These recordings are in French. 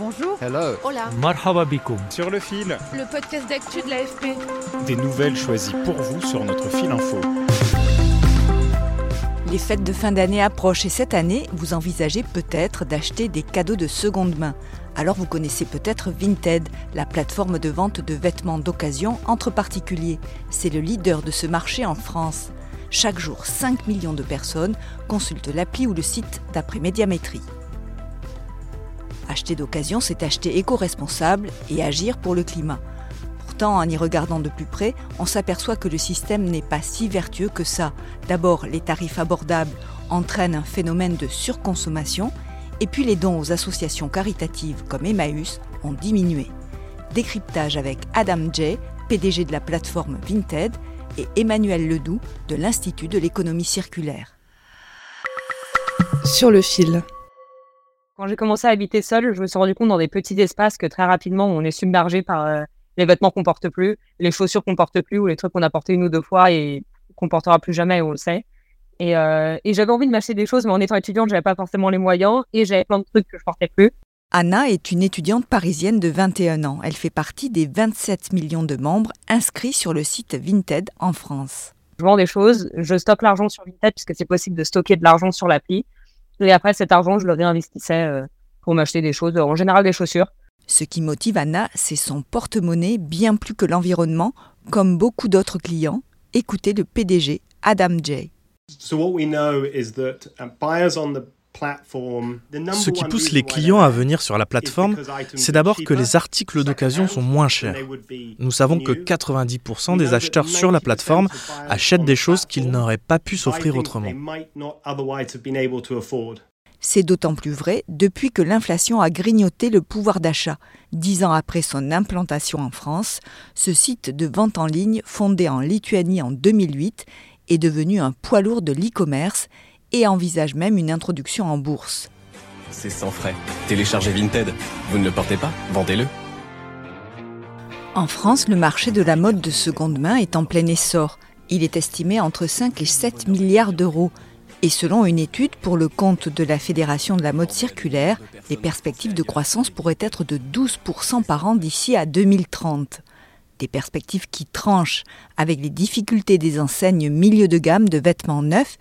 Bonjour. Hello. Hola. Marhaba bikoum. Sur le fil, Le podcast d'actu de l'AFP. des nouvelles choisies pour vous sur notre fil info. Les fêtes de fin d'année approchent et cette année, vous envisagez peut-être d'acheter des cadeaux de seconde main. Alors vous connaissez peut-être Vinted, la plateforme de vente de vêtements d'occasion entre particuliers. C'est le leader de ce marché en France. Chaque jour, 5 millions de personnes consultent l'appli ou le site d'après Médiamétrie. Acheter d'occasion, c'est acheter éco-responsable et agir pour le climat. Pourtant, en y regardant de plus près, on s'aperçoit que le système n'est pas si vertueux que ça. D'abord, les tarifs abordables entraînent un phénomène de surconsommation, et puis les dons aux associations caritatives comme Emmaüs ont diminué. Décryptage avec Adam Jay, PDG de la plateforme Vinted, et Emmanuel Ledoux de l'Institut de l'économie circulaire. Sur le fil. Quand j'ai commencé à habiter seule, je me suis rendu compte dans des petits espaces que très rapidement, on est submergé par euh, les vêtements qu'on porte plus, les chaussures qu'on porte plus ou les trucs qu'on a portés une ou deux fois et qu'on portera plus jamais, on le sait. Et, euh, et j'avais envie de m'acheter des choses, mais en étant étudiante, j'avais pas forcément les moyens et j'avais plein de trucs que je portais plus. Anna est une étudiante parisienne de 21 ans. Elle fait partie des 27 millions de membres inscrits sur le site Vinted en France. Je vends des choses, je stocke l'argent sur Vinted puisque c'est possible de stocker de l'argent sur l'appli. Et après, cet argent, je le réinvestissais euh, pour m'acheter des choses, en général des chaussures. Ce qui motive Anna, c'est son porte-monnaie bien plus que l'environnement, comme beaucoup d'autres clients. Écoutez le PDG, Adam Jay. Ce qui pousse les clients à venir sur la plateforme, c'est d'abord que les articles d'occasion sont moins chers. Nous savons que 90% des acheteurs sur la plateforme achètent des choses qu'ils n'auraient pas pu s'offrir autrement. C'est d'autant plus vrai depuis que l'inflation a grignoté le pouvoir d'achat. Dix ans après son implantation en France, ce site de vente en ligne, fondé en Lituanie en 2008, est devenu un poids lourd de l'e-commerce et envisage même une introduction en bourse. C'est sans frais. Téléchargez Vinted. Vous ne le portez pas Vendez-le. En France, le marché de la mode de seconde main est en plein essor. Il est estimé entre 5 et 7 milliards d'euros. Et selon une étude pour le compte de la Fédération de la mode circulaire, les perspectives de croissance pourraient être de 12% par an d'ici à 2030. Des perspectives qui tranchent avec les difficultés des enseignes milieu de gamme de vêtements neufs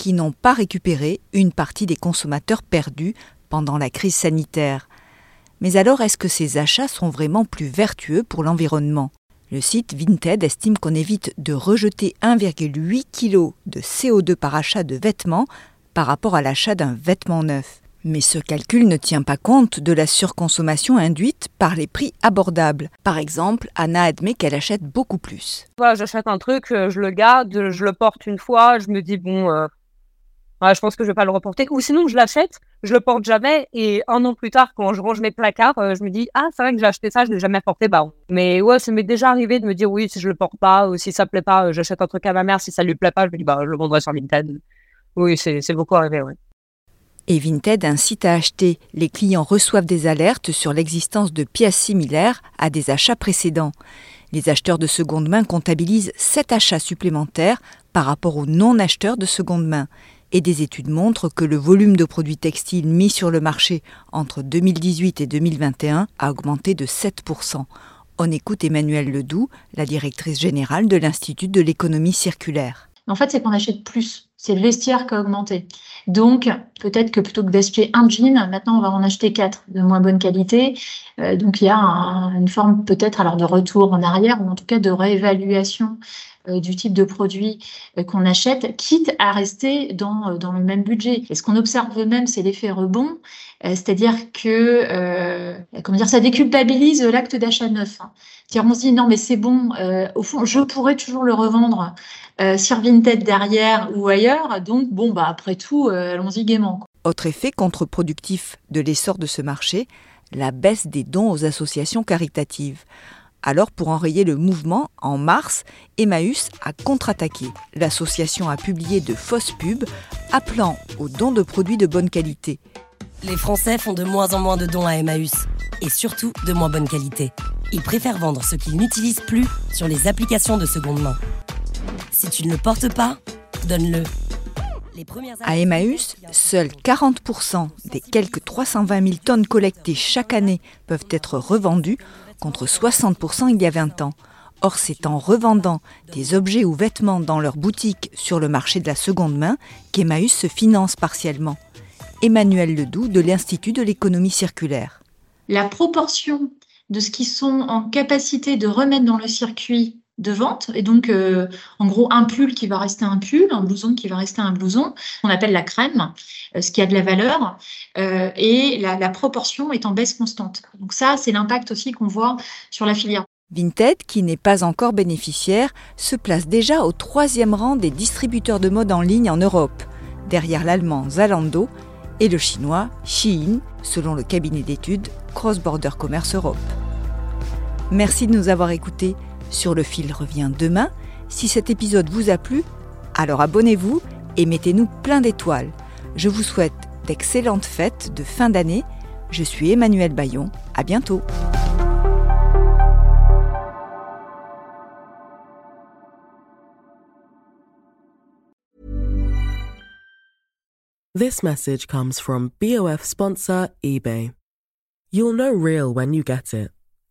qui n'ont pas récupéré une partie des consommateurs perdus pendant la crise sanitaire. Mais alors est-ce que ces achats sont vraiment plus vertueux pour l'environnement? Le site Vinted estime qu'on évite de rejeter 1,8 kg de CO2 par achat de vêtements par rapport à l'achat d'un vêtement neuf. Mais ce calcul ne tient pas compte de la surconsommation induite par les prix abordables. Par exemple, Anna admet qu'elle achète beaucoup plus. Voilà, j'achète un truc, euh, je le garde, je le porte une fois, je me dis, bon, euh, je pense que je vais pas le reporter. Ou sinon, je l'achète, je le porte jamais, et un an plus tard, quand je range mes placards, euh, je me dis, ah, c'est vrai que j'ai acheté ça, je l'ai jamais porté. Bah, mais ouais, ça m'est déjà arrivé de me dire, oui, si je le porte pas, ou si ça plaît pas, euh, j'achète un truc à ma mère, si ça lui plaît pas, je me dis, bah, je le vendrai sur Vinted. Oui, c'est c'est beaucoup arrivé, ouais. Et Vinted incite à acheter. Les clients reçoivent des alertes sur l'existence de pièces similaires à des achats précédents. Les acheteurs de seconde main comptabilisent 7 achats supplémentaires par rapport aux non-acheteurs de seconde main. Et des études montrent que le volume de produits textiles mis sur le marché entre 2018 et 2021 a augmenté de 7%. On écoute Emmanuelle Ledoux, la directrice générale de l'Institut de l'économie circulaire. En fait, c'est qu'on achète plus. C'est le vestiaire qui a augmenté. Donc, peut-être que plutôt que d'acheter un jean, maintenant on va en acheter quatre de moins bonne qualité. Euh, donc, il y a une forme peut-être alors de retour en arrière ou en tout cas de réévaluation du type de produit euh, qu'on achète, quitte à rester dans, dans le même budget. Et ce qu'on observe même, c'est l'effet rebond, c'est-à-dire que comment dire, ça déculpabilise l'acte d'achat neuf. Hein. on se dit non mais c'est bon, au fond je pourrais toujours le revendre euh, sur Vinted derrière ou ailleurs. Donc, bon, bah, après tout, euh, allons-y gaiement. Autre effet contre-productif de l'essor de ce marché, la baisse des dons aux associations caritatives. Alors, pour enrayer le mouvement, en mars, Emmaüs a contre-attaqué. L'association a publié de fausses pubs appelant aux dons de produits de bonne qualité. Les Français font de moins en moins de dons à Emmaüs, et surtout de moins bonne qualité. Ils préfèrent vendre ce qu'ils n'utilisent plus sur les applications de seconde main. Si tu ne le portes pas, donne-le. À Emmaüs, seuls 40% des quelques 320 000 tonnes collectées chaque année peuvent être revendues, contre 60% il y a 20 ans. Or, c'est en revendant des objets ou vêtements dans leurs boutiques sur le marché de la seconde main qu'Emmaüs se finance partiellement. Emmanuel Ledoux de l'Institut de l'économie circulaire. La proportion de ce qu'ils sont en capacité de remettre dans le circuit de vente. Et donc, euh, en gros, un pull qui va rester un pull, un blouson qui va rester un blouson, on appelle la crème, euh, ce qui a de la valeur, euh, et la, proportion est en baisse constante. Donc ça, c'est l'impact aussi qu'on voit sur la filière. Vinted, qui n'est pas encore bénéficiaire, se place déjà au troisième rang des distributeurs de mode en ligne en Europe, derrière l'allemand Zalando et le chinois Shein, selon le cabinet d'études Cross Border Commerce Europe. Merci de nous avoir écoutés. Sur le fil revient demain. Si cet épisode vous a plu, alors abonnez-vous et mettez-nous plein d'étoiles. Je vous souhaite d'excellentes fêtes de fin d'année. Je suis Emmanuel Bayon. À bientôt. This message comes from BOF sponsor eBay. You'll know real when you get it.